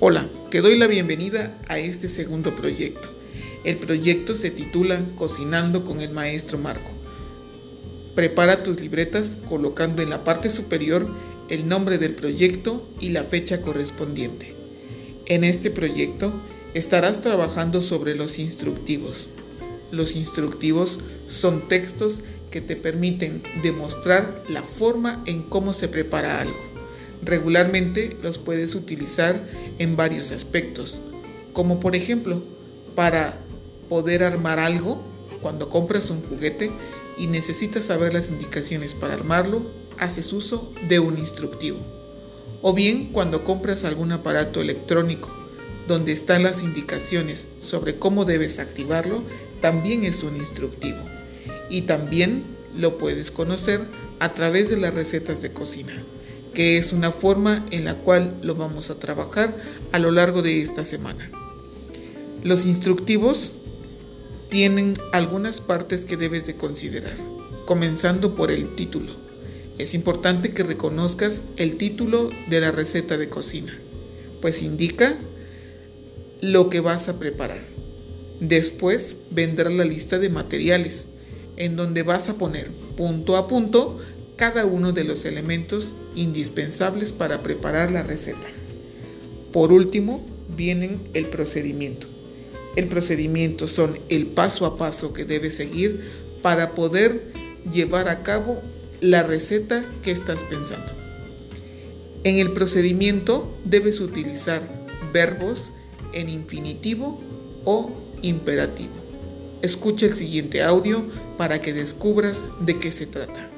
Hola, te doy la bienvenida a este segundo proyecto. El proyecto se titula Cocinando con el Maestro Marco. Prepara tus libretas colocando en la parte superior el nombre del proyecto y la fecha correspondiente. En este proyecto estarás trabajando sobre los instructivos. Los instructivos son textos que te permiten demostrar la forma en cómo se prepara algo. Regularmente los puedes utilizar en varios aspectos, como por ejemplo para poder armar algo cuando compras un juguete y necesitas saber las indicaciones para armarlo, haces uso de un instructivo. O bien cuando compras algún aparato electrónico donde están las indicaciones sobre cómo debes activarlo, también es un instructivo. Y también lo puedes conocer a través de las recetas de cocina que es una forma en la cual lo vamos a trabajar a lo largo de esta semana. Los instructivos tienen algunas partes que debes de considerar, comenzando por el título. Es importante que reconozcas el título de la receta de cocina, pues indica lo que vas a preparar. Después vendrá la lista de materiales, en donde vas a poner punto a punto cada uno de los elementos indispensables para preparar la receta. Por último, vienen el procedimiento. El procedimiento son el paso a paso que debes seguir para poder llevar a cabo la receta que estás pensando. En el procedimiento debes utilizar verbos en infinitivo o imperativo. Escucha el siguiente audio para que descubras de qué se trata.